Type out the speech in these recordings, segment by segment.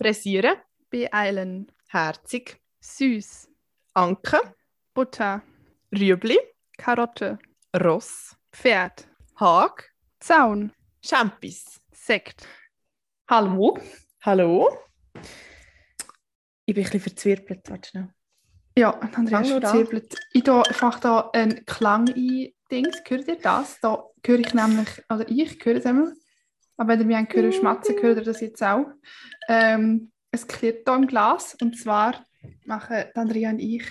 Pressieren, Beeilen. herzig, Süß. Anke, Butter. Rüebli, Karotte. Ross, Pferd. Hag, Zaun. Champis. Sekt. Hallo. Hallo. Ich bin ein bisschen verzwirbelt, warte schnell. Ja, Andrea Fang ist verzwirbelt. Ich mache da einen Klang ein. Dings. Hört ihr das? Da höre ich nämlich, oder ich höre es einmal. Aber wenn ihr mich einen hören schmatzen, hört ihr das jetzt auch. Ähm, es klirrt hier im Glas. Und zwar machen Andrea und ich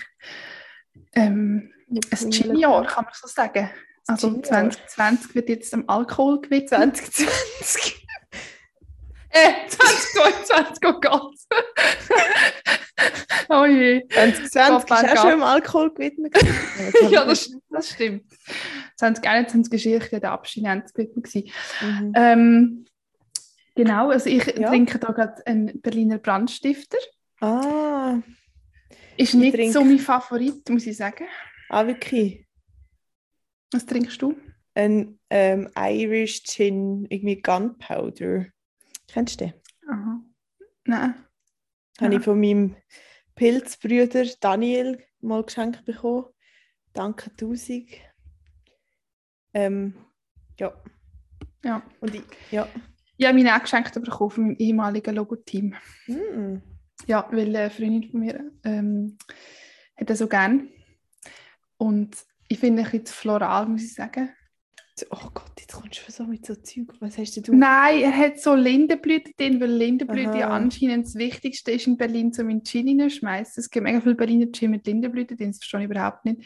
ähm, ein Gin-Jahr, kann man so sagen. Also Gin-Jahr. 2020 wird jetzt am Alkohol gewidmet. 2020. Äh, 2022, oh Gott. oh je. 2020 Gott, ist auch schon im Alkohol gewidmet. ja, das, das stimmt. 2021 war ich der Abstinenzgewidmet. gewesen. Mhm. Ähm, genau, also ich Ja. trinke da gerade einen Berliner Brandstifter. Ah, Ist nicht trinke- so mein Favorit, muss ich sagen. ah, wirklich. Was trinkst du? Ein ähm, Irish Gin, irgendwie Gunpowder. Kennst du den? Aha. Nein. Habe Ja. ich von meinem Pilzbrüder Daniel mal geschenkt bekommen. Danke tausend. Ähm, ja. Ja. Und ich, ja. Ich habe meine auch geschenkt bekommen von meinem ehemaligen Logo-Team. Mm. Ja, weil eine Freundin von mir ähm, hat das so gern. Und ich finde ein bisschen floral, muss ich sagen. Oh Gott, jetzt kommst du so mit so Zeug. Was hast denn du? Nein, er hat so Lindenblüten drin, weil Lindenblüten ja Aha. anscheinend das Wichtigste ist in Berlin, zum in Gin reinschmeißen. Es gibt mega viele Berliner Gin mit Lindenblüten drin, das verstehe ich überhaupt nicht.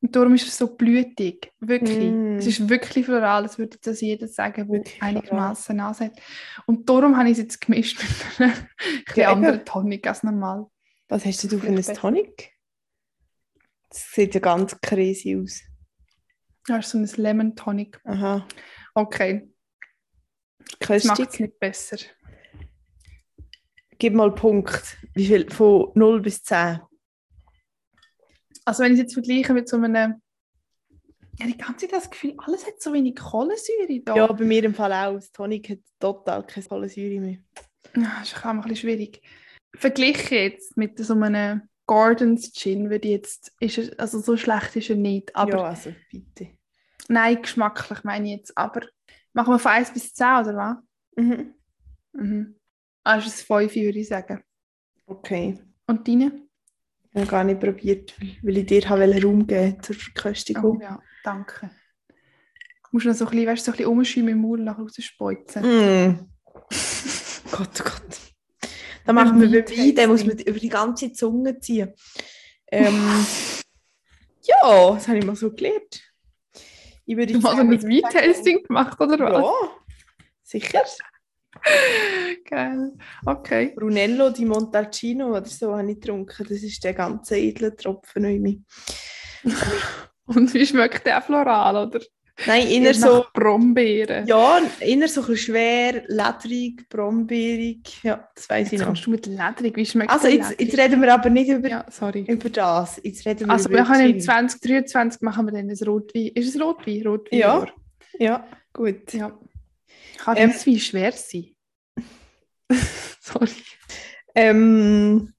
Und darum ist es so blütig, wirklich. Mm. Es ist wirklich floral, das würde das jeder sagen, der einigermaßen hat. Und darum habe ich es jetzt gemischt mit einem Ja, anderen Tonic als normal. Was hast du für ein Vielleicht besser. Tonic? Das sieht ja ganz crazy aus. Das ist so ein Lemon Tonic. Aha. Okay, das macht es nicht besser. Gib mal Punkt. Wie viel? Von 0 bis 10. Also wenn ich es jetzt vergleiche mit so einem... Ja, die ganze Zeit das Gefühl, alles hat so wenig Kohlensäure da. Ja, bei mir im Fall auch. Das Tonic hat total keine Kohlensäure mehr. Ja, Das ist auch ein bisschen schwierig. Verglichen jetzt mit so einem Gordons Gin, würde jetzt, ist er, also so schlecht ist er nicht, aber ja, also bitte. Nein, geschmacklich meine ich jetzt, aber machen wir von 1 bis 10, oder was? Mhm. Mhm. Ah, ist es 5, würde ich sagen. Okay. Und deine? Ich habe gar nicht probiert, weil- ich dir habe Raum geben zur Oh, Verköstigung. ja, danke. Du musst noch so ein bisschen, weißt, so ein bisschen umschäumen im Mund und nachher rausspeuzen. Mm. Gott, oh Gott. Da machen wir beim Wein, den muss man über die ganze Zunge ziehen. Ähm, ja, das habe ich mal so gelernt. Ich würde Du hast sagen, ein Wein-Tasting gemacht, oder was? Ja, sicher. Geil. Okay. Brunello di Montalcino oder so habe ich getrunken. Das ist der ganze edle Tropfen. irgendwie. Und wie schmeckt der floral, oder? Nein, inner so, Brombeeren. ja, inner so ein schwer, ledrig, brombeerig. Ja, das weiß ich noch. kommst du mit Ledrig. Wie schmeckt Also jetzt, jetzt reden wir aber nicht über, Ja, sorry. über das. Jetzt reden wir Also über wir können im Gin. 2023 machen wir dann ein Rotwein. Ist es Rotwein? Rotwein Ja. Ja, gut. ja. Kann Ähm, Weisswein schwer sein? sorry. Ähm,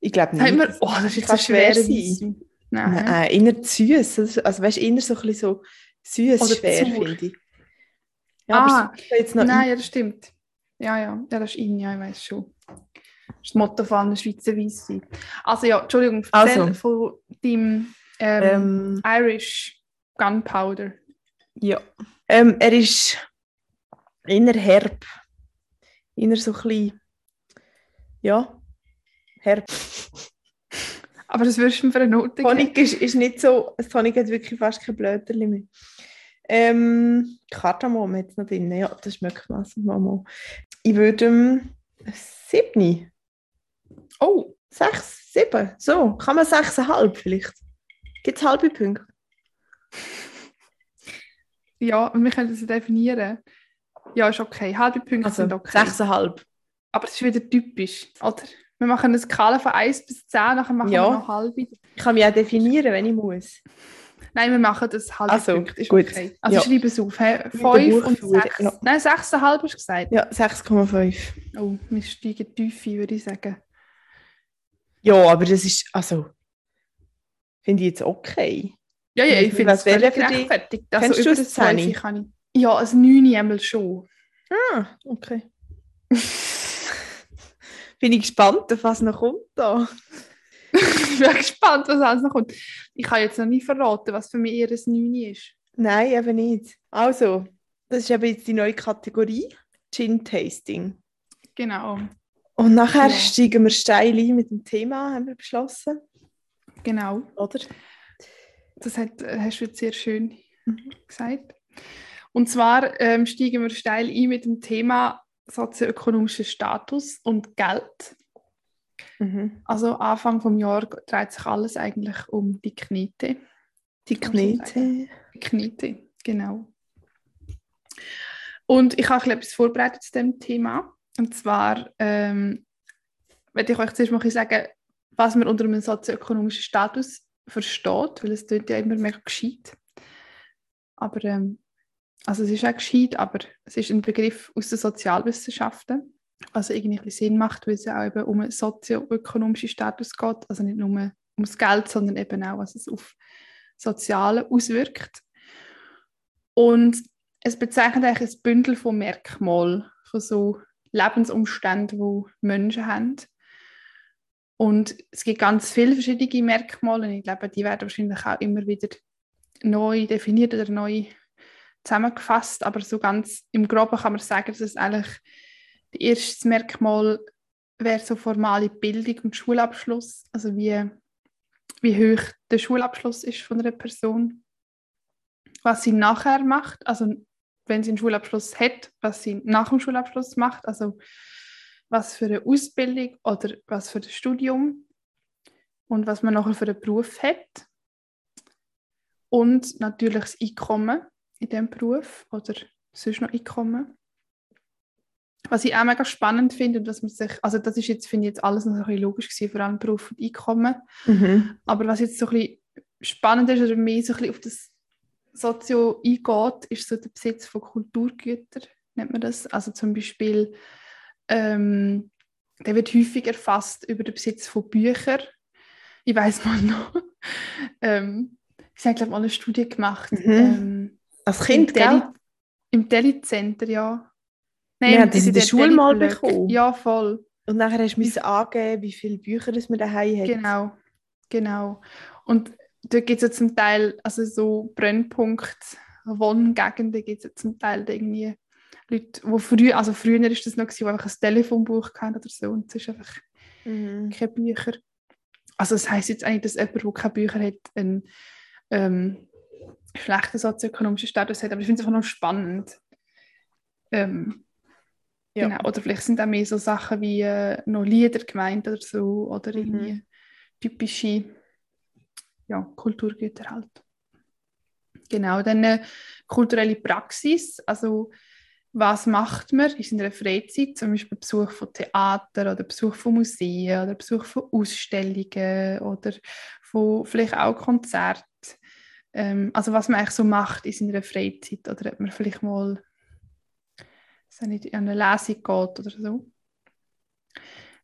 ich glaube nicht. Wir, oh, das ist jetzt schwerer schwer sein. Weisswein. Nein. Nein, inner süß. Also, Also weißt du, inner so ein bisschen so süß schwer, finde ich. Ja, Ah, jetzt noch Nein, ja, das stimmt. Ja, ja, ja, das ist in, ja, ich weiß schon. Das ist das Motto von einem Schweizer Weisswein. Also ja, Entschuldigung, erzähl Also. von deinem ähm, Ähm, Irish Gunpowder. ja. Ähm, er ist inner herb. Inner so ein bisschen, ja, herb. Aber das würdest du mir für eine Note geben? Tonic ist, ist nicht so, das hat wirklich fast kein Blöterli mehr. Ähm, Kardamom jetzt noch drin, ja, das schmeckt was. Mama. Ich würde ähm, sieben, Oh, sechs, sieben, so, kann man sechseinhalb vielleicht. Gibt es halbe Punkte? ja, und wir können das definieren. Ja, ist okay. Halbe Punkte Also sind okay. sechseinhalb. Aber das ist wieder typisch, oder? Wir machen eine Skala von 1 bis 10, nachher machen Ja. wir noch halbe. Ich kann mich auch definieren, wenn ich muss. Nein, wir machen das halbe Also, Punkt. Ist gut. okay. Also Ja. schreib es auf. He? der 5 und Buchführung, 6. ja. Nein, 6,5 hast du gesagt. Ja, 6,5. Oh, wir steigen tief ein, würde ich sagen. Ja, aber das ist, also, finde ich jetzt okay. Ja, ja, ich finde es völlig gerechtfertigt. Also Kennst du über das das 12 Zehni? kann ich... Ja, ein 9 einmal schon. Ah, okay. Bin ich gespannt, auf was noch kommt da. ich bin gespannt, was alles noch kommt. Ich kann jetzt noch nie verraten, was für mich ein 9 ist. Nein, eben nicht. Also, das ist eben jetzt die neue Kategorie, Gin Tasting. Genau, Und nachher Ja. steigen wir steil ein mit dem Thema, haben wir beschlossen, genau. oder? Das hat, äh, hast du jetzt sehr schön Mhm. gesagt. Und zwar ähm, steigen wir steil ein mit dem Thema sozioökonomischer Status und Geld. Mhm. Also Anfang vom Jahr dreht sich alles eigentlich um die Knete. Die man so Knete. Knete, genau. Und ich habe etwas vorbereitet zu dem Thema. Und zwar ähm, werde ich euch zuerst mal sagen, was man unter einem sozioökonomischen Status versteht, weil es klingt ja immer mega gescheit. Aber ähm, also es ist auch gescheit, aber es ist ein Begriff aus den Sozialwissenschaften, was irgendwie ein bisschen Sinn macht, weil es ja auch eben um einen sozioökonomischen Status geht, also nicht nur ums Geld, sondern eben auch, was es auf Soziale auswirkt. Und es bezeichnet eigentlich ein Bündel von Merkmalen, von so Lebensumständen, die Menschen haben. Und es gibt ganz viele verschiedene Merkmale. Ich glaube, die werden wahrscheinlich auch immer wieder neu definiert oder neu zusammengefasst. Aber so ganz im Groben kann man sagen, dass es eigentlich das erste Merkmal wäre so formale Bildung und Schulabschluss. Also wie, wie hoch der Schulabschluss ist von einer Person. Was sie nachher macht, also wenn sie einen Schulabschluss hat, was sie nach dem Schulabschluss macht, also was für eine Ausbildung oder was für ein Studium und was man nachher für einen Beruf hat. Und natürlich das Einkommen in diesem Beruf oder sonst noch Einkommen. Was ich auch mega spannend finde und was man sich, also das ist jetzt, finde ich jetzt alles noch so ein bisschen logisch gewesen, vor allem Beruf und Einkommen. Mhm. Aber was jetzt so ein bisschen spannend ist oder mehr so ein bisschen auf das Sozio eingeht, ist so der Besitz von Kulturgütern, nennt man das. Also zum Beispiel, ähm, der wird häufig erfasst über den Besitz von Büchern. Ich weiß mal noch, ähm, ich habe glaube mal eine Studie gemacht. Mhm. Ähm, Als Kind, gell? im Deli-Center, ja. Wir haben das in der Schule mal bekommen. Ja, voll. Und nachher hast du müssen angeben, wie viele Bücher das man daheim hat. Genau, genau. Und dort gibt es ja zum Teil, also so Brennpunkt, Wohngegenden gibt es ja zum Teil irgendwie Leute, wo früher, also früher ist das noch gewesen, die einfach ein Telefonbuch hatten oder so und es ist einfach Mhm. keine Bücher. Also das heisst jetzt eigentlich, dass jemand, der keine Bücher hat, einen ähm, schlechten sozioökonomischen Status hat, aber ich finde es einfach noch spannend. Ähm, Ja. Genau. Oder vielleicht sind auch mehr so Sachen wie äh, noch Lieder gemeint oder so. Oder Mhm. irgendwie typische ja, Kulturgüter halt. Genau, dann äh, kulturelle Praxis. Also was macht man in seiner Freizeit? Zum Beispiel Besuch von Theater oder Besuch von Museen oder Besuch von Ausstellungen oder von vielleicht auch Konzerten. Ähm, also was man eigentlich so macht in seiner Freizeit. Oder ob man vielleicht mal an eine Lesung geht oder so.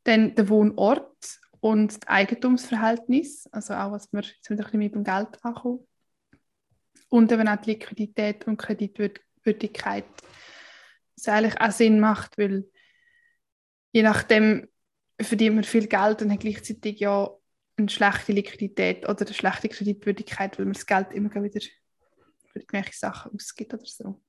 Dann der Wohnort und das Eigentumsverhältnis, also auch, was wir jetzt wieder mit dem Geld ankommen. Und eben auch die Liquidität und Kreditwürdigkeit. Was eigentlich auch Sinn macht, weil je nachdem verdient man viel Geld und hat gleichzeitig ja eine schlechte Liquidität oder eine schlechte Kreditwürdigkeit, weil man das Geld immer wieder für irgendwelche Sachen ausgibt oder so.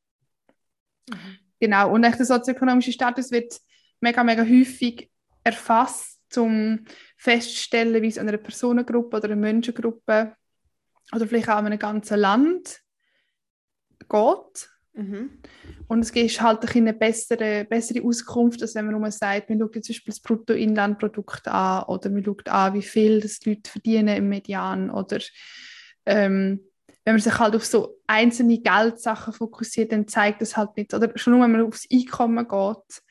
Genau, und der sozioökonomische Status wird mega, mega häufig erfasst, um festzustellen, wie es einer Personengruppe oder einer Menschengruppe oder vielleicht auch einem ganzen Land geht. Mhm. Und es ist halt eine bessere, bessere Auskunft, als wenn man nur sagt, man schaut zum Beispiel das Bruttoinlandprodukt an oder man schaut an, wie viel das die Leute verdienen im Median oder ähm, wenn man sich halt auf so einzelne Geldsachen fokussiert, dann zeigt das halt nicht. Oder schon nur, wenn man aufs Einkommen geht,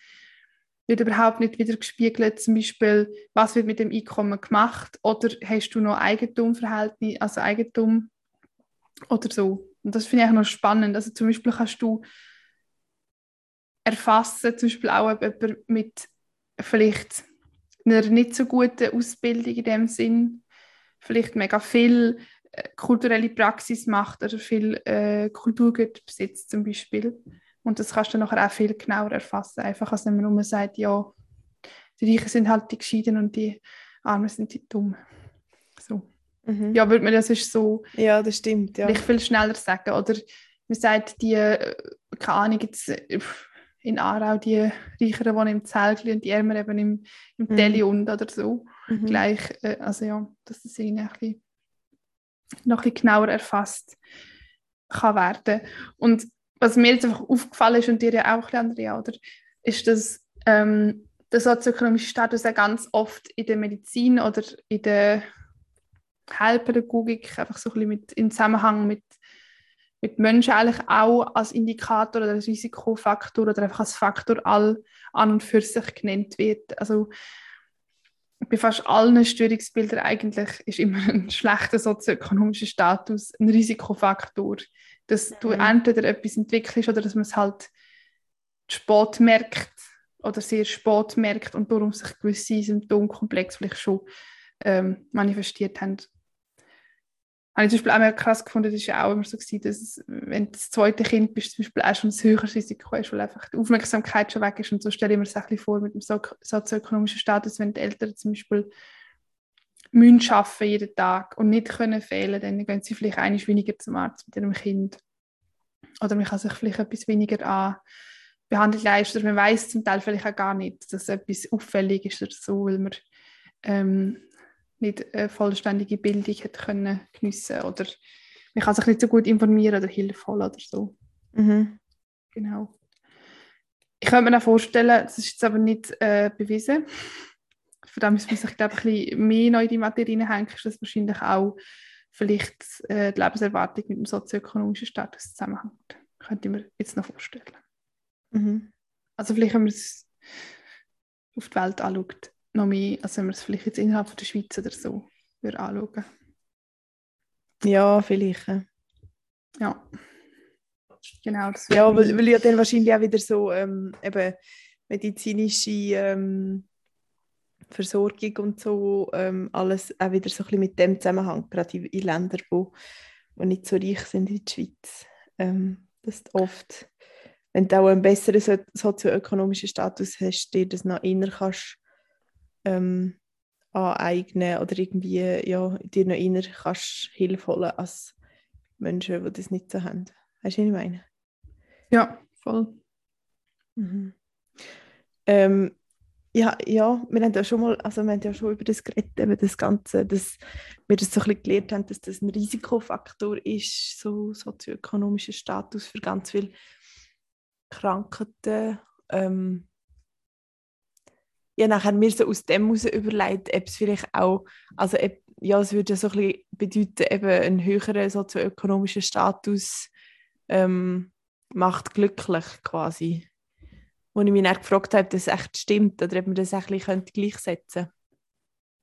wird überhaupt nicht wieder gespiegelt, zum Beispiel, was wird mit dem Einkommen gemacht oder hast du noch Eigentumverhältnis, also Eigentum Oder so. Und das finde ich auch noch spannend. Also zum Beispiel kannst du erfassen, zum Beispiel auch jemand mit vielleicht einer nicht so guten Ausbildung in dem Sinn, vielleicht mega viel äh, kulturelle Praxis macht oder viel äh, Kulturgut besitzt zum Beispiel. Und das kannst du nachher auch viel genauer erfassen, einfach als wenn man nur sagt, ja, die Reichen sind halt die Gescheiden und die Armen sind die Dummen. Mhm. Ja, würde man das ist so ja, das stimmt, ja. vielleicht viel schneller sagen. Oder man sagt, die, äh, keine Ahnung, jetzt, äh, in Aarau die Reicheren wohnen im Zeltli und die Ärmeren eben im, im mhm. Teli und oder so. Mhm. Gleich, äh, also ja, dass das irgendwie ein bisschen, noch ein bisschen genauer erfasst kann werden. Und was mir jetzt einfach aufgefallen ist und dir ja auch, Andrea, oder, ist, dass ähm, der sozioökonomische Status auch ganz oft in der Medizin oder in der Heilpädagogik einfach so ein bisschen mit, im Zusammenhang mit, mit Menschen eigentlich auch als Indikator oder als Risikofaktor oder einfach als Faktor all an und für sich genannt wird. Also bei fast allen Störungsbildern eigentlich ist immer ein schlechter sozioökonomischer Status ein Risikofaktor, dass du mhm. entweder etwas entwickelst oder dass man es halt spät merkt oder sehr spät merkt und darum sich gewisse Symptomkomplexe vielleicht schon ähm, manifestiert haben habe ich zum Beispiel auch mal krass gefunden, das war auch immer so, gewesen, dass wenn du das zweite Kind bist, zum Beispiel auch schon ein höheres Risiko hast, weil einfach die Aufmerksamkeit schon weg ist. Und so stelle ich mir das ein bisschen vor mit dem sozioökonomischen Status, wenn die Eltern zum Beispiel müssen arbeiten jeden Tag und nicht können fehlen, dann gehen sie vielleicht einiges weniger zum Arzt mit ihrem Kind. Oder man kann sich vielleicht etwas weniger an Behandlung leisten. Man weiß zum Teil vielleicht auch gar nicht, dass etwas auffällig ist oder so, weil man ähm, nicht eine vollständige Bildung hätte können geniessen oder man kann sich nicht so gut informieren oder Hilfe holen oder so. Mhm. Genau. Ich könnte mir auch vorstellen, das ist jetzt aber nicht äh, bewiesen, von dem müssen wir sich glaube ich, ein bisschen mehr noch in die Materie hineinhängen, ist das wahrscheinlich auch vielleicht äh, die Lebenserwartung mit dem sozioökonomischen Status zusammenhängt. Könnte ich mir jetzt noch vorstellen. Mhm. Also vielleicht, wenn man es auf die Welt anschaut, noch mehr, als wenn man es vielleicht jetzt innerhalb der Schweiz oder so würde anschauen Ja, vielleicht. Ja. Genau. Das ja, weil, weil ja dann wahrscheinlich auch wieder so ähm, eben medizinische ähm, Versorgung und so ähm, alles auch wieder so ein bisschen mit dem zusammenhängt, gerade in, in Ländern, wo, wo nicht so reich sind wie die Schweiz. Ähm, dass oft, wenn du auch einen besseren so sozioökonomischen Status hast, dir das noch inner kannst ähm, aneignen oder irgendwie ja, dir noch inner kannst Hilfe holen als Menschen, die das nicht so haben. Weißt du, was ich meine? Ja, voll. Mhm. Ähm, ja, ja, wir haben ja schon mal, also wir haben ja schon über das geredet, eben das Ganze, dass wir das so ein bisschen gelernt haben, dass das ein Risikofaktor ist, so sozioökonomischer Status für ganz viele Krankheiten. Ähm, ja, nachher mir so aus dem heraus überlegt, ob es vielleicht auch, also ob, ja, es würde so ein bisschen bedeuten, eben ein höherer sozioökonomischer Status ähm, macht glücklich quasi. Wo ich mich dann gefragt habe, ob das echt stimmt oder ob man das ein bisschen gleichsetzen könnte.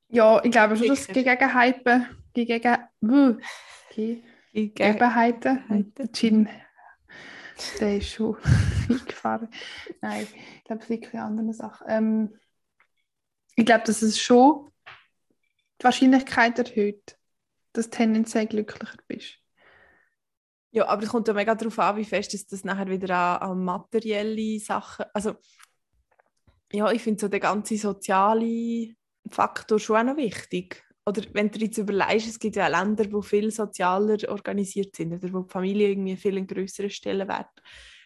Ja, ich glaube schon, dass Gegebenheiten, Gegen, uh, Gegebenheiten, Gin, der ist schon eingefahren. Nein, ich glaube, es liegt eine andere Sache. Ähm, ich glaube, dass es schon die Wahrscheinlichkeit erhöht, dass du tendenziell glücklicher bist. Ja, aber es kommt ja mega darauf an, wie fest ist das nachher wieder an, an materielle Sachen. Also, ja, ich finde so der ganze soziale Faktor schon auch noch wichtig. Oder wenn du jetzt überlegst, es gibt ja Länder, wo viel sozialer organisiert sind oder wo die Familie irgendwie viel einen größeren Stellenwert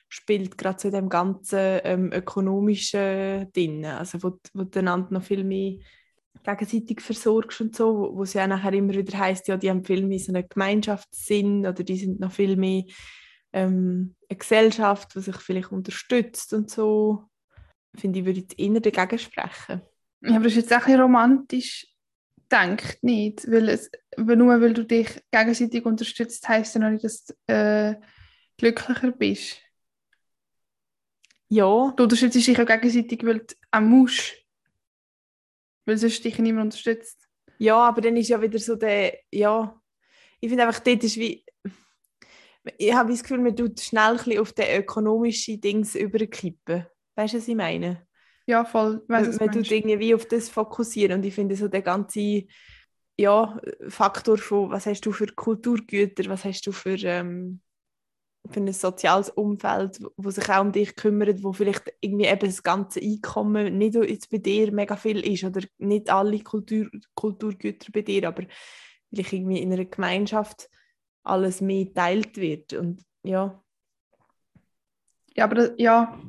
spielt, gerade so in dem ganzen ähm, ökonomischen Ding, also wo, wo du einander noch viel mehr gegenseitig versorgst und so, wo, wo es ja nachher immer wieder heißt, ja, die haben viel mehr so einen Gemeinschaftssinn oder die sind noch viel mehr ähm, eine Gesellschaft, die sich vielleicht unterstützt und so, finde ich, würde ich eher dagegen sprechen. Ja, aber das ist jetzt auch ein bisschen romantisch denkt nicht, weil es, nur weil du dich gegenseitig unterstützt, heißt ja noch nicht, dass du äh, glücklicher bist. Ja. Du unterstützt dich auch gegenseitig, weil du auch musst. Weil sonst dich niemand unterstützt. Ja, aber dann ist ja wieder so der, ja, ich finde einfach, dort ist wie, ich habe das Gefühl, man tut schnell ein bisschen auf den ökonomischen Dings überkippen. Weißt du, was ich meine? Ja, voll. Weiss, man man tut irgendwie auf das fokussieren und ich finde so der ganze ja, Faktor von, was hast du für Kulturgüter, was hast du für, ähm, für ein soziales Umfeld, wo sich auch um dich kümmert, wo vielleicht irgendwie eben das ganze Einkommen nicht jetzt bei dir mega viel ist oder nicht alle Kultur, Kulturgüter bei dir, aber vielleicht irgendwie in einer Gemeinschaft alles mehr teilt wird und ja. Ja, aber ja,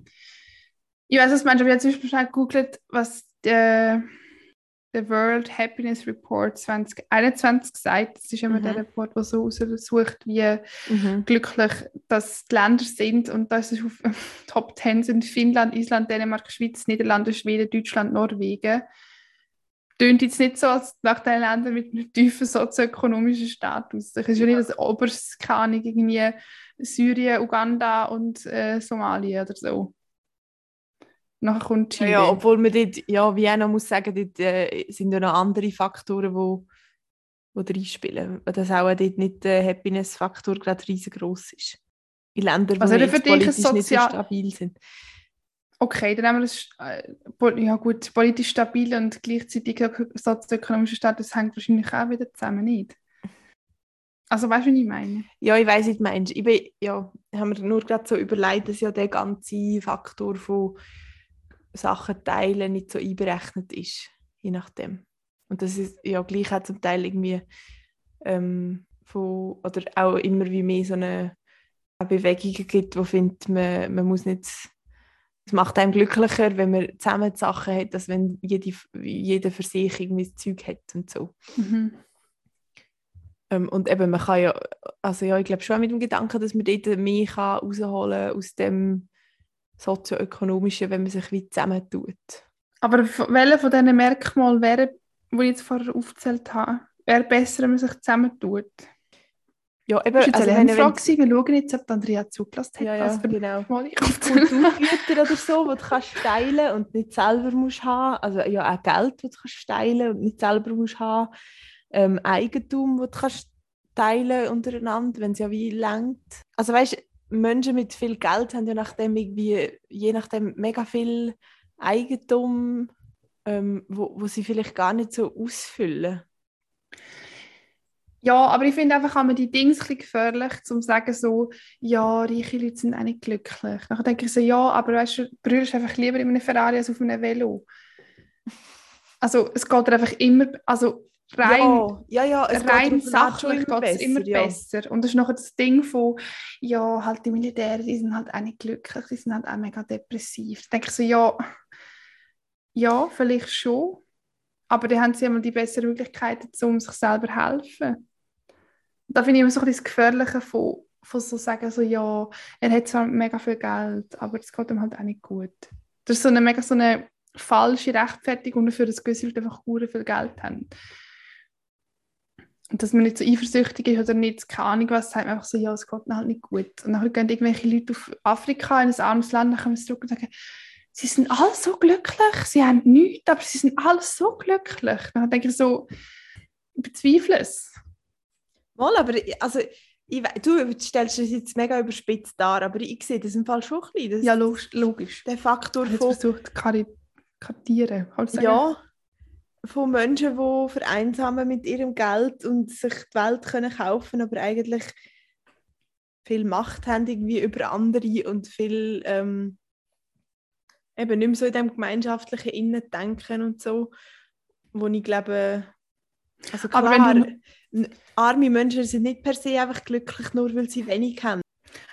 ich weiß, was ich habe zum Beispiel schnell gegoogelt, was der, der World Happiness Report 2021 sagt. Das ist immer mhm. der Report, der so untersucht, wie mhm. glücklich das die Länder sind. Und das ist auf Top 10 sind Finnland, Island, Dänemark, Schweiz, Niederlande, Schweden, Deutschland, Norwegen. Tönt jetzt nicht so, als nach den Ländern mit einem tiefen sozioökonomischen Status. Das ist ja nicht das oberste, irgendwie Syrien, Uganda und äh, Somalia oder so. Nachher kommt Chile. Ja, obwohl man dort, ja, wie auch muss sagen, dort äh, sind ja noch andere Faktoren, die wo, wo reinspielen. Dass auch dort nicht der Happiness-Faktor gerade riesengroß ist. In Ländern, also die politisch Sozial... nicht so stabil sind. Okay, dann haben wir das, äh, ja gut, politisch stabil und gleichzeitig sozioökonomischer Status hängt wahrscheinlich auch wieder zusammen, nicht? Also weißt du, was ich meine? Ja, ich weiß, was du meinst. Ich bin, ja, haben wir nur gerade so überlegt, dass ja der ganze Faktor von Sachen teilen nicht so einberechnet ist, je nachdem. Und das ist ja gleich auch zum Teil irgendwie ähm, von, oder auch immer wie mehr so eine, eine Bewegung gibt, wo findet man, man muss nicht es macht einem glücklicher, wenn man zusammen die Sachen hat, als wenn jede, jeder für sich irgendwie das Zeug hat und so. Mhm. Ähm, und eben, man kann ja, also ja, ich glaube schon mit dem Gedanken, dass man dort mehr kann rausholen aus dem sozioökonomischen, wenn man sich wie zusammentut. Aber welche von diesen Merkmalen wäre, die ich jetzt vorher aufgezählt habe, wäre besser, wenn man sich zusammentut? Ja, eben, das also eine Frage, wir schauen jetzt, ob Andrea zugelassen hat. Ja, ja, also, genau. Kulturgüter oder so, die du kannst teilen und nicht selber musst haben. Also ja, auch Geld, das du kannst teilen und nicht selber musst haben. Ähm, Eigentum, das du kannst teilen untereinander, wenn es ja wie längt. Also weißt Menschen mit viel Geld haben ja nachdem irgendwie, je nachdem mega viel Eigentum, ähm, wo, wo sie vielleicht gar nicht so ausfüllen. Ja, aber ich finde einfach, man die Dinge ein gefährlich, zu sagen so, ja, reiche Leute sind auch nicht glücklich. Dann denke ich so, ja, aber weißt du, brüllst einfach lieber in einem Ferrari als auf einem Velo. Also es geht einfach immer, also rein, ja, ja, ja, rein sachlich geht es immer besser. Und das ist noch das Ding von, ja, halt die Militäre, die sind halt auch nicht glücklich, die sind halt auch mega depressiv. Da denke ich so, ja, ja, vielleicht schon, aber dann haben sie einmal die besseren Möglichkeiten, um sich selber zu helfen. Da finde ich immer so ein bisschen das Gefährliche von, von so sagen, so, ja, er hat zwar mega viel Geld, aber es geht ihm halt auch nicht gut. Das ist so eine mega so eine falsche Rechtfertigung dafür, dass gewisse Leute einfach viel Geld haben. Und dass man nicht so eifersüchtig ist oder nicht, keine Ahnung was, sagt man einfach so, ja, es geht mir halt nicht gut. Und dann gehen irgendwelche Leute auf Afrika, in ein armes Land, dann kommen sie zurück und sagen, sie sind alle so glücklich, sie haben nichts, aber sie sind alle so glücklich. Dann denke ich so, ich bezweifle es. Mal, aber also, ich, du stellst es jetzt mega überspitzt dar, aber ich sehe das im Fall schon ein bisschen. ja, logisch. Der Faktor ich von... versucht kartieren. Ja, von Menschen, die vereinsamen mit ihrem Geld und sich die Welt können kaufen aber eigentlich viel Macht haben irgendwie über andere und viel ähm, eben nicht mehr so in dem gemeinschaftlichen Innen denken und so, wo ich glaube, also klar, aber wenn du, arme Menschen sind nicht per se einfach glücklich, nur weil sie wenig haben.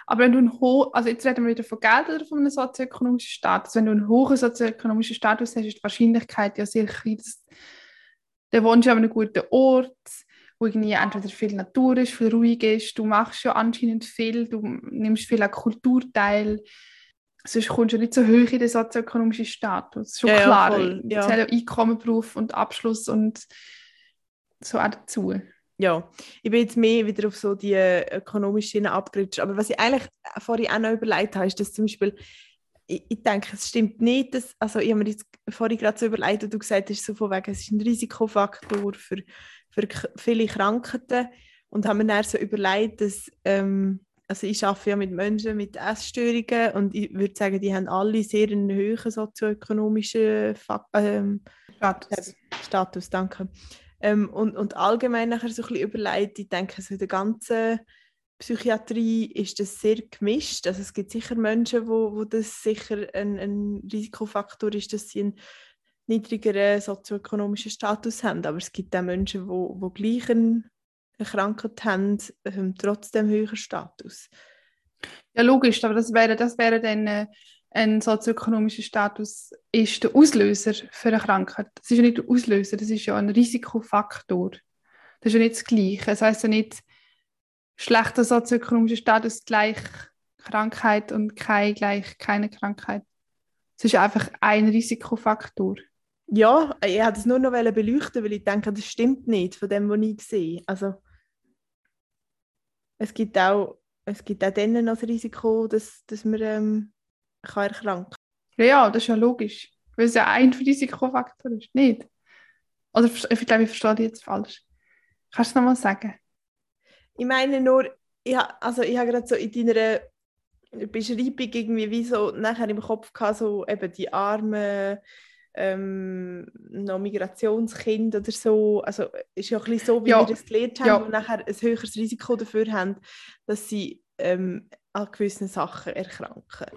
Aber wenn du einen hohen, also jetzt reden wir wieder von Geld oder von einem sozioökonomischen Status. Wenn du einen hohen sozioökonomischen Status hast, ist die Wahrscheinlichkeit ja sehr klein, dass du wohnst an einem guten Ort, wo irgendwie entweder viel Natur ist, viel ruhig ist, du machst ja anscheinend viel, du nimmst viel an Kultur teil, sonst kommst du nicht so hoch in den sozioökonomischen Status. Schon ja, klar. Ja, voll, ja. Einkommen, Beruf und Abschluss und so auch dazu ja, ich bin jetzt mehr wieder auf so die ökonomische Schiene abgerutscht. Aber was ich eigentlich vorhin auch noch überlegt habe, ist, dass zum Beispiel, ich, ich denke, es stimmt nicht, dass, also ich habe mir jetzt vorhin gerade so überlegt, und du gesagt hast, so von wegen, es ist ein Risikofaktor für, für viele Krankheiten und haben mir dann so überlegt, dass ähm, also ich arbeite ja mit Menschen mit Essstörungen und ich würde sagen, die haben alle sehr einen hohen sozioökonomischen Fak ähm, Status. Status, danke. Ähm, und, und allgemein nachher so ein bisschen überlegt, ich denke, so in der ganzen Psychiatrie ist das sehr gemischt. Also es gibt sicher Menschen, wo, wo das sicher ein, ein Risikofaktor ist, dass sie einen niedrigeren sozioökonomischen Status haben. Aber es gibt auch Menschen, die wo, wo gleich eine Krankheit haben, haben trotzdem höheren Status. Ja, logisch, aber das wäre, das wäre dann äh, ein sozioökonomischer Status ist der Auslöser für eine Krankheit. Das ist ja nicht der Auslöser, das ist ja ein Risikofaktor. Das ist ja nicht das Gleiche. Das heißt ja nicht, schlechter sozioökonomischer Status gleich Krankheit und keine gleich keine Krankheit. Es ist einfach ein Risikofaktor. Ja, ich wollte es nur noch beleuchten, weil ich denke, das stimmt nicht von dem, was ich sehe. Also, es gibt auch, es gibt auch dann noch das Risiko, dass, dass man ähm, kann erkranken. Ja, ja, das ist ja logisch. Weil es ja ein Risikofaktor ist, nicht? Oder ich glaube, ich verstehe dich jetzt falsch. Kannst du es nochmal sagen? Ich meine nur, ich, also ich habe gerade so in deiner Beschreibung irgendwie wie so nachher im Kopf gehabt, so eben die armen ähm, noch Migrationskind oder so. Also ist ja ein bisschen so, wie ja. wir das gelernt haben, ja. und nachher ein höheres Risiko dafür haben, dass sie ähm, an gewissen Sachen erkranken.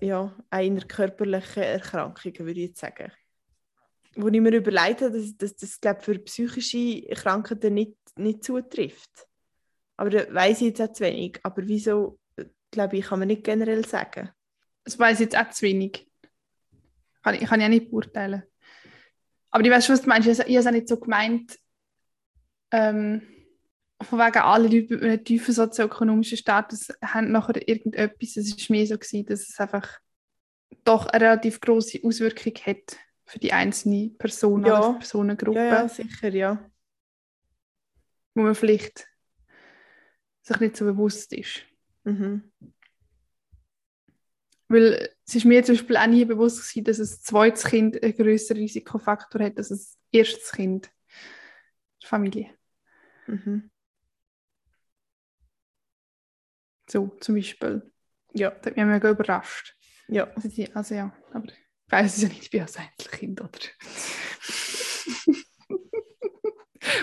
Ja, einer körperlichen Erkrankungen, würde ich jetzt sagen. Wo ich mir überlegt habe, dass, dass das glaub, für psychische Krankheiten nicht, nicht zutrifft. Aber da weiß ich jetzt auch zu wenig. Aber wieso, glaube ich, kann man nicht generell sagen. Das weiß ich jetzt auch zu wenig. Kann ich, kann ich auch nicht beurteilen. Aber ich weiß schon, was du meinst. Ich, habe es auch nicht so gemeint, ähm, von wegen alle Leute mit einem tiefen sozioökonomischen Status haben nachher irgendetwas. Es war mir so, gewesen, dass es einfach doch eine relativ große Auswirkung hat für die einzelne Person ja. oder Personengruppe. Ja, ja, sicher, ja. Wo man vielleicht sich nicht so bewusst ist. Mhm. Weil es ist mir zum Beispiel auch nie bewusst gewesen, dass ein zweites Kind einen größeren Risikofaktor hat als ein erstes Kind der Familie. Mhm. So, zum Beispiel. Ja. Das hat mich mega überrascht. Ja. Also, also ja, aber ich weiß es ja nicht, ich bin als Einzelkind, oder?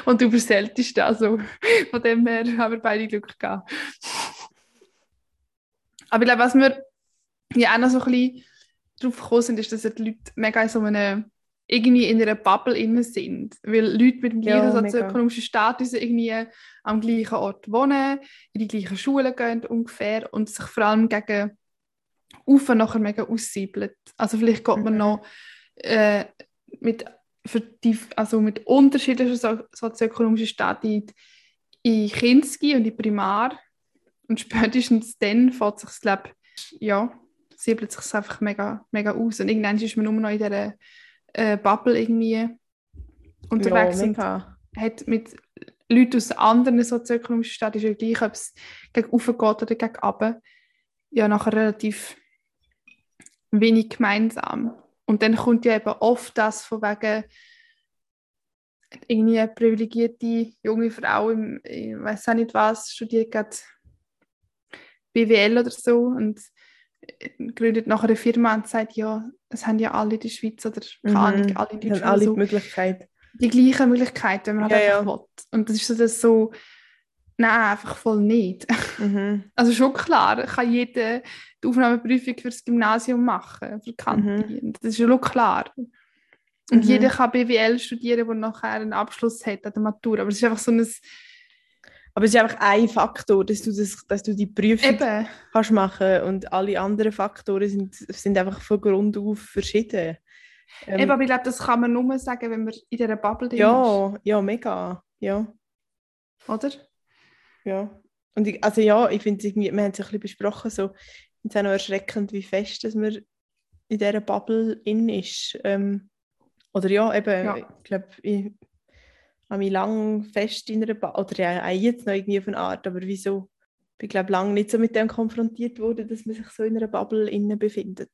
Und du bist das also. Von dem her haben wir beide Glück gehabt. Aber ich glaube, was wir ja auch noch so ein bisschen drauf gekommen sind, ist, dass die Leute mega in so einer irgendwie in einer Bubble innen sind. Weil Leute mit dem gleichen ja, sozioökonomischen Status irgendwie am gleichen Ort wohnen, in die gleichen Schulen gehen ungefähr und sich vor allem gegen Ufer nachher mega aussiebelt. Also vielleicht geht man mhm. noch äh, mit, für die, also mit unterschiedlichen so sozioökonomischen Status in Kinski und in Primar und spätestens dann fängt sich das ja, siebelt sich einfach mega, mega aus und irgendwann ist man nur noch in dieser äh, Bubble irgendwie unterwegs ja, und hat mit Leuten aus anderen sozioökonomischen Städten ist ja gleich, ob es gegen oben geht oder gegen runter, ja nachher relativ wenig gemeinsam. Und dann kommt ja eben oft das von wegen irgendwie eine privilegierte junge Frau im, ich weiß auch nicht was, studiert gerade BWL oder so. Und gründet nachher eine Firma und sagt, ja, es haben ja alle in der Schweiz oder keine Ahnung, mhm. alle in Deutschland alle so, die Möglichkeit. Die gleichen Möglichkeiten, wenn man halt ja, einfach ja. will. Und das ist so, das so nein, einfach voll nicht. Mhm. Also schon klar, kann jeder die Aufnahmeprüfung für das Gymnasium machen, für Kantine. Mhm. Das ist schon klar. Und mhm. jeder kann BWL studieren, der nachher einen Abschluss hat an der Matur. Aber es ist einfach so ein aber es ist einfach ein Faktor, dass du, das, dass du die Prüfung Eben. kannst machen und alle anderen Faktoren sind, sind einfach von Grund auf verschieden. Ähm, Eben, aber ich glaube, das kann man nur sagen, wenn man in dieser Bubble drin ja, ist. Ja, mega. Ja. Oder? Ja. Und ich, also ja, ich finde wir haben es ein bisschen besprochen, so, es ist auch noch erschreckend, wie fest dass man in dieser Bubble in ist. Ähm, oder ja, eben, ja. ich glaube, habe mich lange fest in einer Bubble, oder ja, jetzt noch irgendwie auf eine Art, aber wieso? Ich glaube, lange nicht so mit dem konfrontiert wurde, dass man sich so in einer Bubble innen befindet.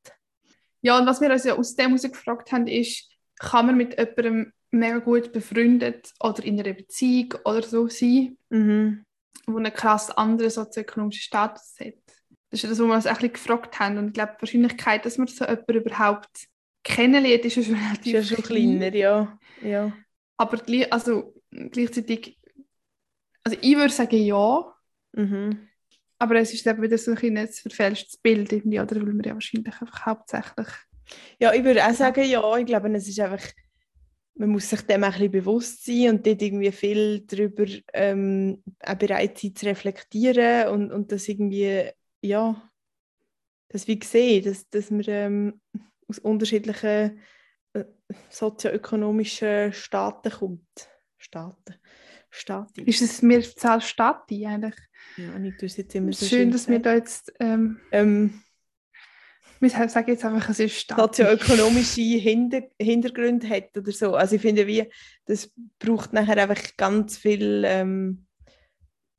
Ja, und was wir uns ja aus dem gefragt haben, ist, kann man mit jemandem mega gut befreundet oder in einer Beziehung oder so sein? Mhm. die einen krass anderen sozioökonomischen Status hat. Das ist ja das, wo wir uns ein bisschen gefragt haben. Und ich glaube, die Wahrscheinlichkeit, dass man so jemanden überhaupt kennenlernt, ist ja schon relativ ist ja schon kleiner, ja. ja. Aber also, gleichzeitig, also ich würde sagen ja, Mhm. aber es ist eben wieder so ein, ein verfälschtes Bild irgendwie, oder? Weil wir ja wahrscheinlich einfach hauptsächlich... Ja, ich würde auch sagen, ja, ich glaube, es ist einfach, man muss sich dem auch ein bisschen bewusst sein und dort irgendwie viel darüber ähm, auch bereit sein zu reflektieren und, und das irgendwie, ja, das wie sehen, dass, dass man ähm, aus unterschiedlichen sozioökonomischen Staaten kommt. Staaten. Stati. Ist es mir Zahl Stati eigentlich? Ja, ich tue es jetzt immer so Schön, dass wir da jetzt... Ähm, ähm, wir sagen jetzt einfach, es ist Stati. sozioökonomische Hinter Hintergründe hat oder so. Also ich finde, wie, das braucht nachher einfach ganz viel ähm,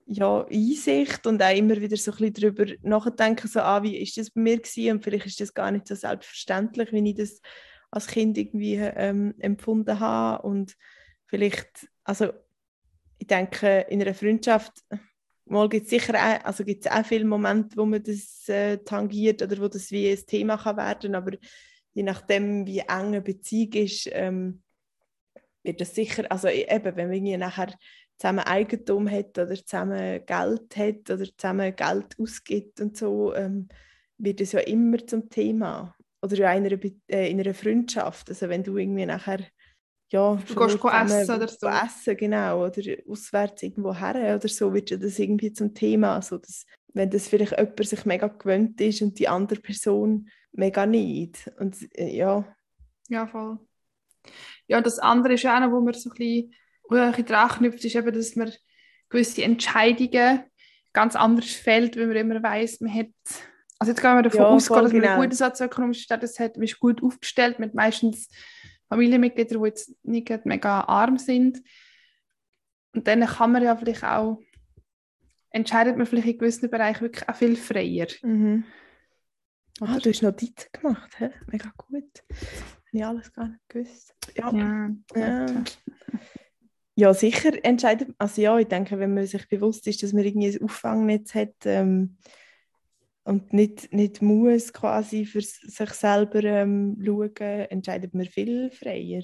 ja, Einsicht und auch immer wieder so ein bisschen darüber nachdenken, so, ah, wie ist das bei mir gewesen? und vielleicht ist das gar nicht so selbstverständlich, wie ich das als Kind irgendwie ähm, empfunden habe und vielleicht, also ich denke, in einer Freundschaft gibt es sicher auch, also gibt's auch viele Momente, wo man das äh, tangiert oder wo das wie ein Thema kann werden aber je nachdem, wie eng eine Beziehung ist, ähm, wird das sicher, also eben, wenn man nachher zusammen Eigentum hat oder zusammen Geld hat oder zusammen Geld ausgibt und so, ähm, wird es ja immer zum Thema. Oder in einer, äh, in einer Freundschaft. Also wenn du irgendwie nachher ja, du gehst essen oder so. Essen, genau, oder auswärts irgendwo her oder so, wird ja das irgendwie zum Thema. Also dass, wenn das vielleicht jemand sich mega gewöhnt ist und die andere Person mega nicht. Und äh, ja. Ja, voll. Ja, das andere ist auch noch, wo man so ein bisschen, ein bisschen dran knüpft, ist eben, dass man gewisse Entscheidungen ganz anders fällt, wenn man immer weiss, man hat also jetzt gehen wir davon ja, aus, dass man genau. einen guten sozioökonomischen Status hat, man ist gut aufgestellt, mit meistens Familienmitglieder, die jetzt nicht mega arm sind. Und dann kann man ja vielleicht auch, entscheidet man vielleicht in gewissen Bereichen wirklich auch viel freier. Mhm. Ah, du hast Notizen gemacht, he? mega gut. Habe ich alles gar nicht gewusst. Ja. Ja. ja. ja. sicher entscheidet, also ja, ich denke, wenn man sich bewusst ist, dass man irgendwie ein Auffangnetz hat, ähm, und nicht, nicht muss quasi für sich selber ähm, schauen, entscheidet man viel freier.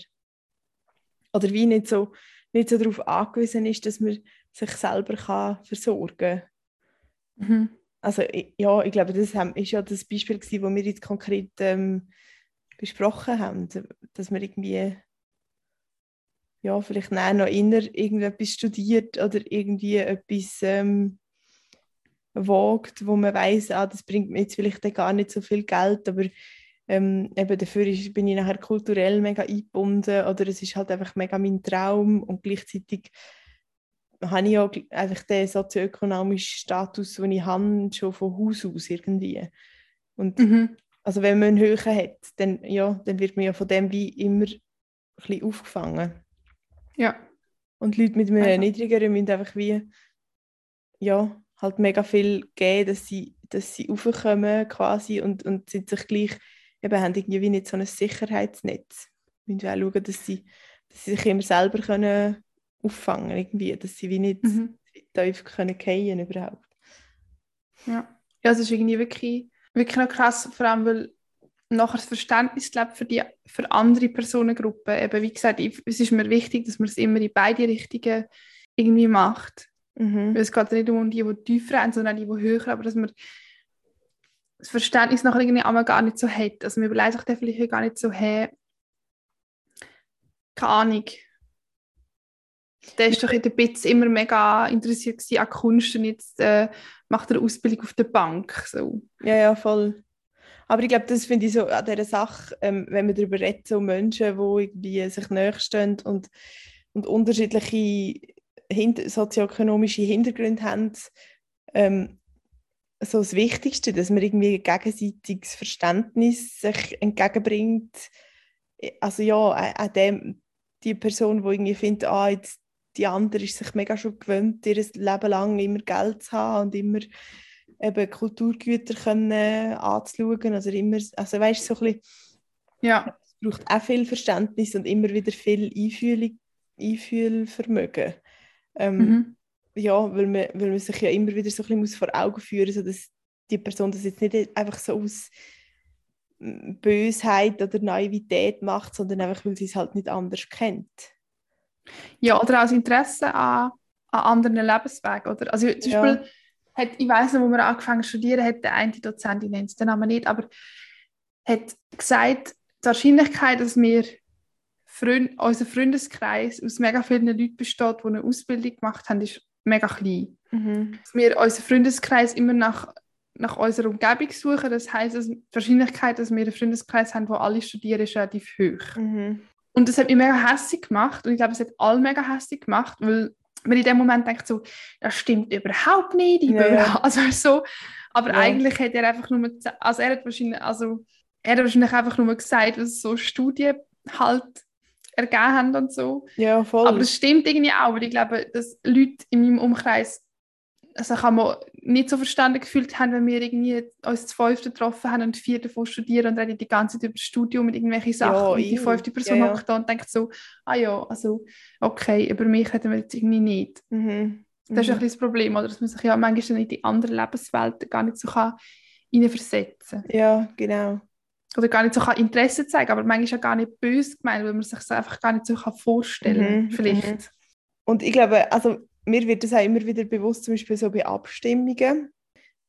Oder wie nicht so, nicht so darauf angewiesen ist, dass man sich selber kann versorgen kann. Mhm. Also ja, ich glaube, das ist ja das Beispiel, das wir jetzt konkret ähm, besprochen haben, dass man irgendwie ja, vielleicht noch inner irgendetwas studiert oder irgendwie etwas ähm, wagt, wo man weiß, ah, das bringt mir jetzt vielleicht gar nicht so viel Geld, aber ähm, eben dafür ist, bin ich nachher kulturell mega eingebunden oder es ist halt einfach mega mein Traum und gleichzeitig habe ich auch einfach den sozioökonomischen Status, den ich habe, schon von Haus aus irgendwie. Und mhm. also wenn man einen höheren hat, dann, ja, dann wird man ja von dem wie immer ein bisschen aufgefangen. Ja. Und Leute mit einem niedrigeren müssen einfach wie ja, halt mega viel geben, dass sie, dass sie raufkommen quasi und, und sind sich gleich, eben haben irgendwie nicht so ein Sicherheitsnetz. Wir müssen auch schauen, dass sie, dass sie sich immer selber können auffangen irgendwie, dass sie wie nicht mhm. tief können fallen überhaupt. Ja. ja, es ist irgendwie wirklich, wirklich noch krass, vor allem weil nachher das Verständnis glaub, für, die, für andere Personengruppen, eben wie gesagt, ich, es ist mir wichtig, dass man es immer in beide Richtungen irgendwie macht. Mhm. Weil es geht nicht um die, die tiefer haben, sondern die, die höher aber dass man das Verständnis nachher irgendwie einmal gar nicht so hat. Also man überlegt sich dann vielleicht gar nicht so, hey, keine Ahnung, der ist doch in der BITS immer mega interessiert an Kunst und jetzt äh, macht er eine Ausbildung auf der Bank. So. Ja, ja, voll. Aber ich glaube, das finde ich so an dieser Sache, ähm, wenn man darüber redet, so Menschen, die irgendwie sich näher stehen und, und unterschiedliche hint sozioökonomische Hintergründe haben, ähm, so das Wichtigste, dass man irgendwie gegenseitiges Verständnis sich entgegenbringt. Also ja, auch dem, die Person, die irgendwie findet, ah, jetzt die andere ist sich mega schon gewöhnt, ihr Leben lang immer Geld zu haben und immer eben Kulturgüter können anzuschauen. Also immer, also weißt so ein bisschen, ja. es braucht auch viel Verständnis und immer wieder viel Einfühlung, Einfühlvermögen. Ähm, mhm. ja, weil man, weil man sich ja immer wieder so ein bisschen muss vor Augen führen muss, dass die Person das jetzt nicht einfach so aus Bösheit oder Naivität macht, sondern einfach, weil sie es halt nicht anders kennt. Ja, oder aus Interesse an, an anderen Lebenswegen. Oder? Also zum Ja. Beispiel, hat, ich weiß noch, wo wir angefangen zu studieren, hat der eine Dozent, ich nenne es den Namen nicht, aber hat gesagt, die Wahrscheinlichkeit, dass wir Freund, unser Freundeskreis aus mega vielen Leuten besteht, die eine Ausbildung gemacht haben, ist mega klein. Mhm. Dass wir unseren Freundeskreis immer nach, nach unserer Umgebung suchen, das heisst, dass die Wahrscheinlichkeit, dass wir einen Freundeskreis haben, wo alle studieren, ist relativ hoch. Mhm. Und das hat mich mega hässlich gemacht und ich glaube, es hat alle mega hässlich gemacht, weil man in dem Moment denkt so, das stimmt überhaupt nicht, ich Ja, ja. also so, aber Ja. eigentlich hat er einfach nur, also er hat wahrscheinlich, also er hat wahrscheinlich einfach nur gesagt, was so Studien halt ergeben haben und so. Ja, voll. Aber das stimmt irgendwie auch, weil ich glaube, dass Leute in meinem Umkreis also kann man nicht so verstanden gefühlt haben, wenn wir irgendwie uns zu fünfte getroffen haben und vier davon studieren und reden die ganze Zeit über das Studium mit irgendwelchen Sachen Ja, und die fünfte Person Ja, ja. da und denkt so, ah ja, also okay, über mich hätten wir jetzt irgendwie nicht. mhm. Das ist Mhm. ein bisschen das Problem, oder? dass man sich ja manchmal in die anderen Lebenswelten gar nicht so kann hineinversetzen kann. Ja, genau. Oder gar nicht so kann Interesse zeigen, aber manchmal ist ja gar nicht böse gemeint, weil man sich das einfach gar nicht so kann vorstellen Mhm, vielleicht. mhm. Und ich glaube, also mir wird das auch immer wieder bewusst, zum Beispiel so bei Abstimmungen.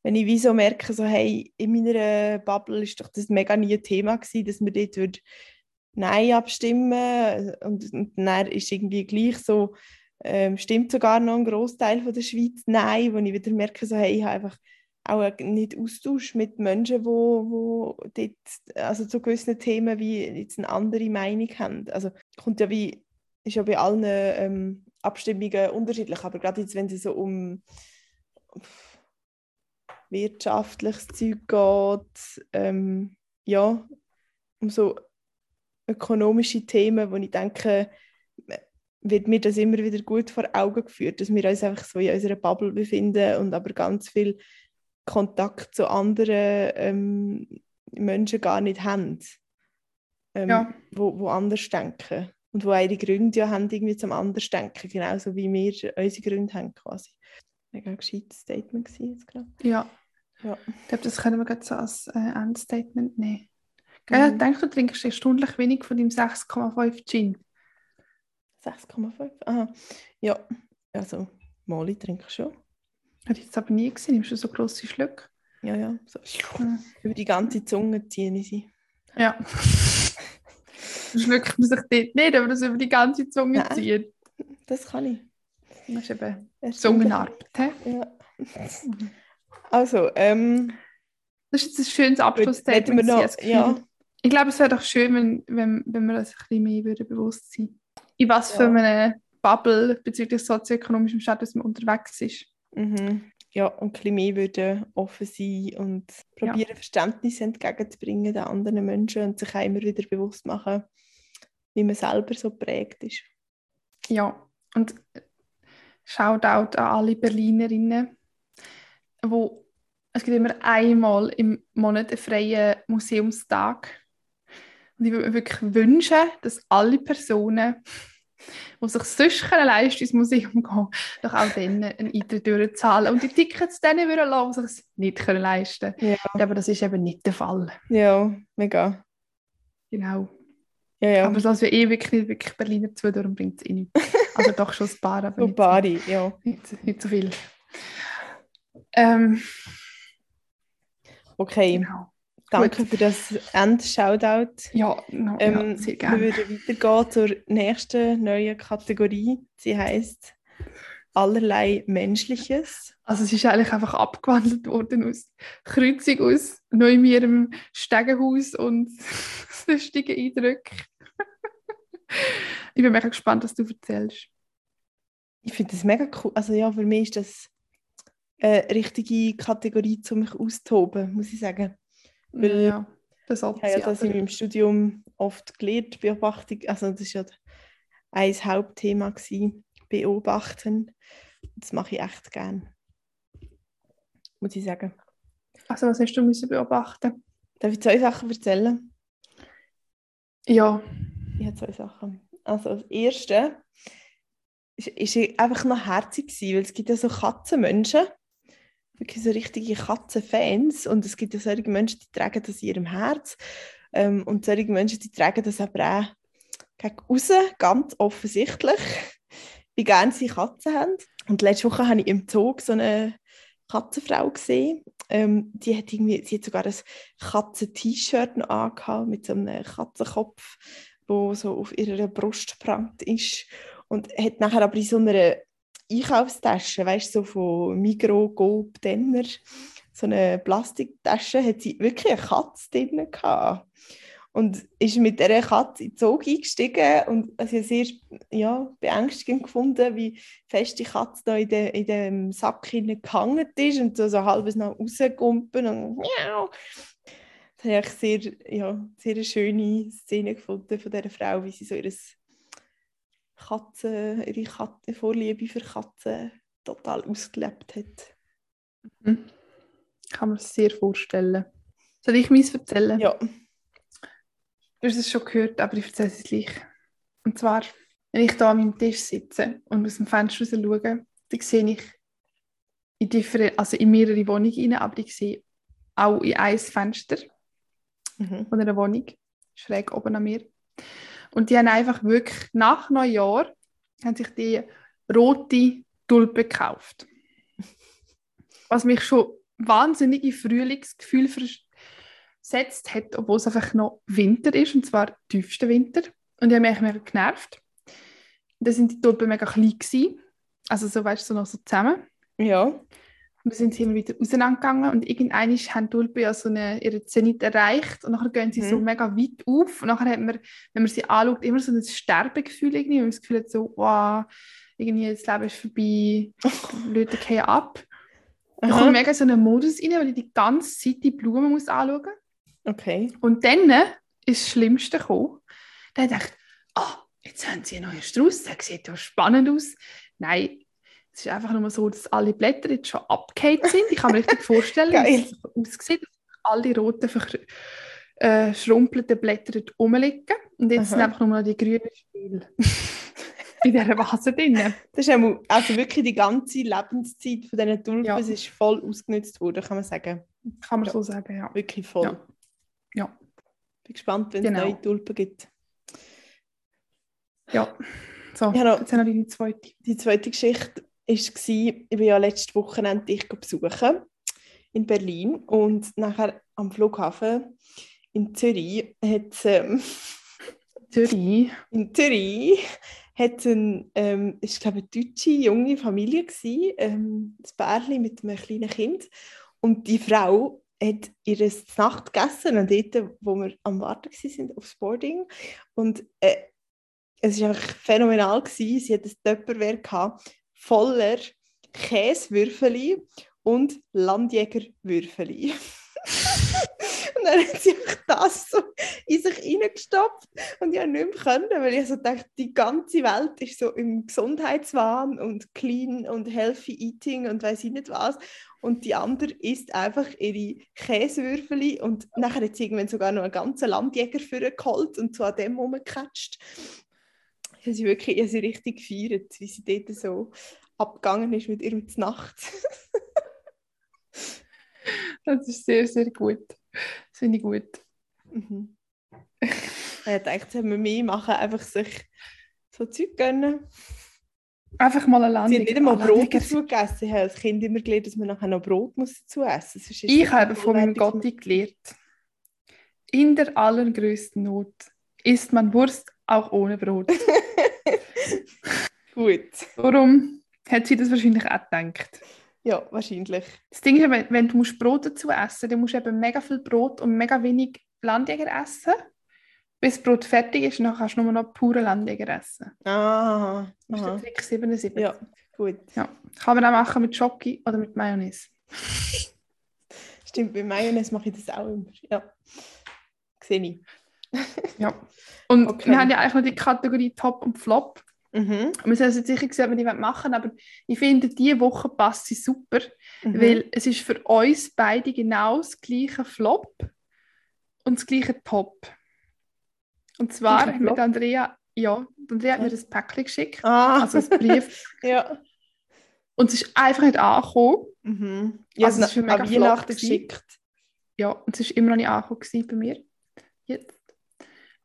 Wenn ich wie so merke, so, hey, in meiner Bubble ist doch das mega nie ein Thema gewesen, dass wir dort würd Nein abstimmen und, und dann ist irgendwie gleich so, ähm, stimmt sogar noch ein Großteil von der Schweiz Nein, wo ich wieder merke, so, hey, ich habe einfach auch nicht Austausch mit Menschen, wo, wo dort, also zu gewissen Themen wie jetzt eine andere Meinung haben. Also kommt ja wie, ist ja bei allen ähm, Abstimmungen unterschiedlich, aber gerade jetzt, wenn es so um wirtschaftliches Zeug geht, ähm, ja, um so ökonomische Themen, wo ich denke, wird mir das immer wieder gut vor Augen geführt, dass wir uns einfach so in unserer Bubble befinden und aber ganz viel Kontakt zu anderen ähm, Menschen gar nicht haben, ähm, Ja. wo, wo anders denken und wo ihre Gründe ja haben, irgendwie zum anders denken, genauso wie wir unsere Gründe haben quasi. Mega gescheites Statement gewesen jetzt gerade. Ja. Ja. Ich glaube, das können wir gerade so als äh, Endstatement nehmen. Gell, Mhm. Denkst du, du trinkst erstaunlich wenig von deinem 6,5 Gin? 6,5? Aha. Ja, also Molly trinke ich schon. Hätte ich jetzt aber nie gesehen. Nimmst du so grosse Schlücke? Ja, ja. So. Mhm. Über die ganze Zunge ziehen sie. Ja. Schluckt man sich dort nicht, aber das über die ganze Zunge Nein. zieht. Das kann ich. Das ist eben. Zungenarbeit. Ja. Also, ähm, Das ist jetzt ein schönes Abschlussstatement. ja. Ich glaube, es wäre doch schön, wenn, wenn, wenn wir uns ein bisschen mehr bewusst sein In was für Ja. einer Bubble bezüglich sozioökonomischem Status man unterwegs ist. Mhm. ja, und ein bisschen mehr würden offen sein und Ja. probieren, Verständnis entgegenzubringen den anderen Menschen und sich auch immer wieder bewusst machen, wie man selber so prägt ist. Ja, und Shoutout an alle Berlinerinnen, wo es gibt immer einmal im Monat einen freien Museumstag. Und ich würde mir wirklich wünschen, dass alle Personen, die sich sonst können leisten ins Museum gehen, doch auch dann einen Eintritt durchzahlen und die Tickets denen würden lassen, die sich es nicht können leisten Ja. können. Aber das ist eben nicht der Fall. Ja, mega. Genau. Ja, ja. Aber das wir eh wirklich nicht wirklich Berliner zu, darum bringt es eh nicht. Also doch schon ein paar, aber so nicht so. Bari, ja. Nicht, nicht so viel. Ähm, Okay, genau. Danke für das End-Shoutout. Ja, no, Ähm, ja, sehr wir gerne. würden weitergehen zur nächsten neuen Kategorie. Sie heißt allerlei Menschliches. Also es ist eigentlich einfach abgewandelt worden aus Kreuzung aus Neumirem Stegenhaus und lustigen Eindrücken. ich bin mega gespannt, was du erzählst. Ich finde das mega cool. Also ja, für mich ist das eine richtige Kategorie, um mich auszutoben, muss ich sagen. Weil- ja, das habe ja das in meinem Studium oft gelernt, Beobachtung. Also das war ja ein Hauptthema, gewesen, Beobachten. Das mache ich echt gern. Muss ich sagen. Also was hast du müssen beobachten? Darf ich zwei Sachen erzählen? Ja, Ich habe zwei Sachen. Also das erste, ist, ist einfach noch herzig gewesen, weil es gibt ja so Katzenmenschen, wirklich so richtige Katzenfans und es gibt ja solche Menschen, die tragen das in ihrem Herz ähm, und solche Menschen, die tragen das aber auch gegen raus, ganz offensichtlich, wie gerne sie Katzen haben. Und letzte Woche habe ich im Zug so eine Katzenfrau gesehen. Ähm, die, hat irgendwie, sie hat sogar ein Katzen-T-Shirt angehabt mit so einem Katzenkopf, wo so auf ihrer Brust prangt ist. Und hat nachher aber in so einer Einkaufstasche, weißt du, so von Migro, Gold, Denner, so eine Plastiktasche, hat sie wirklich eine Katze drin gehabt und ist mit dieser Katze in den Zug eingestiegen und also sehr ja, beängstigend gefunden, wie fest die Katze da in, de, in dem Sack gehangen ist und so, so halbes noch rausgumpen und miau. Das habe ich sehr, ja, sehr eine schöne Szene gefunden von dieser Frau, wie sie so ihre Katzen, ihre Katzen, Vorliebe für Katzen total ausgelebt hat. Mhm. Kann man sich sehr vorstellen. Soll ich meins erzählen? Ja. Du hast es schon gehört, aber ich erzähle es gleich. Und zwar, wenn ich hier an meinem Tisch sitze und aus dem Fenster raus schaue, dann sehe ich in, different, also in mehrere Wohnungen rein, aber ich sehe auch in ein Fenster mhm. von einer Wohnung, schräg oben an mir. Und die haben einfach wirklich nach Neujahr haben sich die rote Tulpe gekauft. Was mich schon wahnsinnige Frühlingsgefühl gesetzt hat, obwohl es einfach noch Winter ist, und zwar tiefster Winter. Und ich habe mich mega genervt. Da sind die Tulpen mega klein gewesen. Also so, weißt du, so noch so zusammen. Ja. Und dann sind sie immer wieder auseinandergegangen und irgendwann haben die Tulpen ja so eine, ihre Zenit erreicht und nachher gehen sie mhm. so mega weit auf und nachher hat man, wenn man sie anschaut, immer so ein Sterbegefühl irgendwie, man das Gefühl hat so, wow, irgendwie das Leben ist vorbei, die Leute gehen ab. Da kommt mega so einen Modus rein, weil ich die ganze Zeit die Blumen muss anschauen muss. Okay. Und dann ist das Schlimmste gekommen. Dann dachte ich, ah, jetzt haben sie einen neuen Strauß, der sieht ja spannend aus. Nein, es ist einfach nur so, dass alle Blätter jetzt schon abgehakt sind. Ich kann mir richtig vorstellen, wie es aussieht, dass alle roten, äh, Blätter dort rumliegen. Und jetzt Aha. sind einfach nur noch die grünen Spiele in dieser Vase drin. Das ist also wirklich die ganze Lebenszeit von diesen Tulpen ja. ist voll ausgenutzt worden, kann man sagen. Kann man ja. so sagen, ja. Wirklich voll. Ja. Ja. Bin gespannt, wenn genau. es neue Tulpen gibt. Ja. So, noch, jetzt haben wir die zweite. Die zweite Geschichte war, ich bin ja letztes Wochenende dich besuchen in Berlin und nachher am Flughafen in Zürich hat ähm, Zürich. In Zürich hat es ein, ähm, ist, glaube eine deutsche junge Familie gewesen, ähm, das Bärli mit einem kleinen Kind und die Frau hat ihre Nacht gegessen, an dort, wo wir am Warten waren, aufs Boarding. Und äh, es war einfach phänomenal. Gewesen. Sie hatte ein Töpperwehr voller Käsewürfel und Landjägerwürfel. und dann hat sie das so in sich reingestopft und ich konnte nicht mehr können, weil ich so dachte, die ganze Welt ist so im Gesundheitswahn und clean und healthy eating und weiß ich nicht was und die andere isst einfach ihre Käsewürfel und nachher hat sie irgendwann sogar noch einen ganzen Landjäger für geholt und so an dem rumgecatcht. Ich habe sie wirklich ich habe sie richtig gefeiert, wie sie dort so abgegangen ist mit ihrem Nacht. das ist sehr, sehr gut. Das finde ich gut. Mhm. Ich dachte, soll man mehr machen, einfach sich so Zeug gönnen. Einfach mal eine Landung. Sie haben nicht einmal Brot dazu gegessen. Ich habe als Kind immer gelernt, dass man nachher noch Brot muss dazu essen muss. Ich habe von meinem Gotti gelernt, in der allergrößten Not isst man Wurst auch ohne Brot. Gut. Warum hat sie das wahrscheinlich auch gedacht? Ja, wahrscheinlich. Das Ding ist, wenn, wenn du Brot dazu essen musst, dann musst du eben mega viel Brot und mega wenig Landjäger essen, bis das Brot fertig ist dann kannst du nur noch pure Landjäger essen. Ah, das ist der Trick 77. Ja, gut. Ja. Kann man auch machen mit Schoki oder mit Mayonnaise. Stimmt, bei Mayonnaise mache ich das auch immer. Ja, sehe ich. ja. Und okay. wir haben ja eigentlich noch die Kategorie Top und Flop. Mhm. Wir sind also sicher gesehen, ob wir die machen aber ich finde, diese Woche passt sie super, mhm. weil es ist für uns beide genau das gleiche Flop und das gleiche Top. Und zwar mit Andrea ja, Andrea hat mir ein Päckchen geschickt, Ah, also ein Brief. ja. Und es ist einfach nicht angekommen. Mhm. Ja, Also, es also ist für mega Weihnachten geschickt. Ja, und es ist immer noch nicht angekommen bei mir. Jetzt.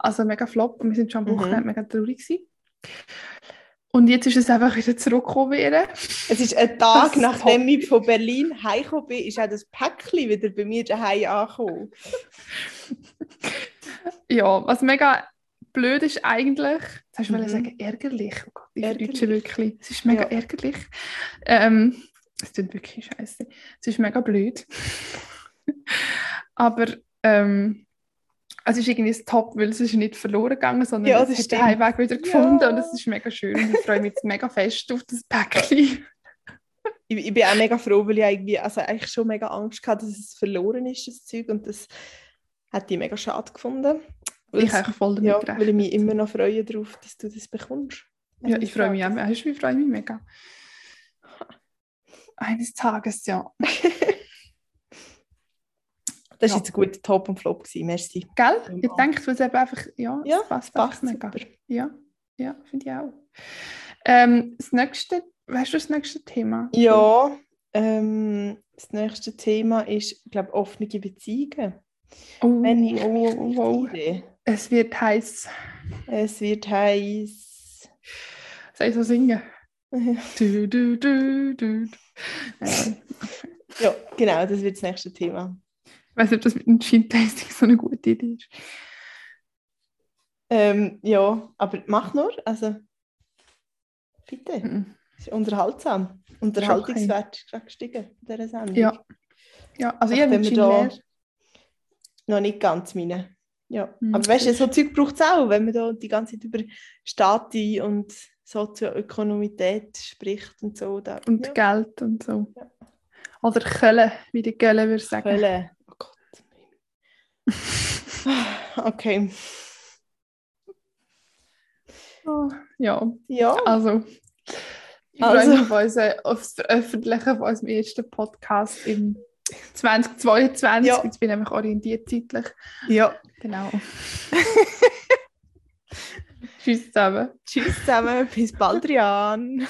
Also mega flop und wir sind schon am Mhm. Wochenende mega traurig gewesen. Und jetzt ist es einfach wieder zurückgekommen. Es ist ein Das Tag, ist nachdem ich von Berlin heimgekommen bin, ist auch das Päckchen wieder bei mir daheim angekommen. Ja, was mega blöd ist eigentlich, jetzt hast du Mhm. sagen, ärgerlich. Oh Gott, die Ärgerlich. Deutsche wirklich. Es ist mega Ja. ärgerlich. Ähm, es tut wirklich scheiße. Es ist mega blöd. Aber ähm, es ist irgendwie das Top, weil es ist nicht verloren gegangen, sondern Ja, es hat den. Heimweg wieder gefunden Ja. und es ist mega schön. Ich freue mich mega fest auf das Päckchen. Ich, ich bin auch mega froh, weil ich irgendwie, also eigentlich schon mega Angst hatte, dass es verloren ist, das Zeug. Und das hätte ich mega schade gefunden. Weil Ich habe voll damit ja, weil ich mich immer noch freue darauf, dass du das bekommst. Ja, ich freue mich auch. Ich freue mich mega. Eines Tages, ja. Das war Ja. jetzt ein guter Top und Flop. Gewesen. Merci. Gell? Ja. Ich denke, weil es eben einfach, ja, Ja, passt, Passt mega. Ja, ja finde ich auch. Ähm, das nächste, weißt du das nächste Thema? Ja, ähm, das nächste Thema ist, ich glaube, offene Beziehungen. Oh, Wenn ich oh, oh, oh. Es wird heiß. Es wird heiß. Soll ich so singen? Du, du, du, du. Ja, genau, das wird das nächste Thema. Ich weiß nicht, ob das mit dem Gin-Tasting so eine gute Idee ist. Ähm, ja, aber mach nur, also bitte. Mhm. Ist unterhaltsam. Unterhaltungswert ist gerade gestiegen bei dieser Sendung. Ja. Ja, also ich habe Gin da noch nicht ganz meine. Ja, Mhm, aber weißt du, so Zeug braucht es auch, wenn man da die ganze Zeit über Stati und Sozioökonomität spricht und so. Da, Und ja. Geld und so. Ja. Oder Köln, wie die Gölle würde sagen. Hölle. Okay. Oh, ja, Ja, also. Ich Also. freue mich auf, unseren, auf das Veröffentlichen von unserem ersten Podcast im 2022. Ja. Jetzt bin ich nämlich orientiert zeitlich. ja. Genau. Tschüss zusammen. Tschüss zusammen, bis bald, Rian.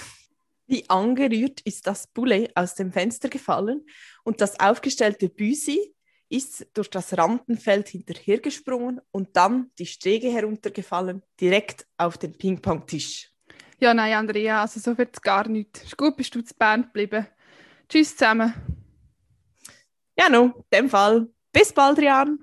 Wie angerührt ist das Poulet aus dem Fenster gefallen und das aufgestellte Büsi ist durch das Rampenfeld hinterhergesprungen und dann die Stege heruntergefallen, direkt auf den Ping-Pong-Tisch. Ja, nein, Andrea, also so wird es gar nicht. Ist gut, bist du zu Bern geblieben. Tschüss zusammen. Ja, no, in dem Fall. Bis bald, Rian.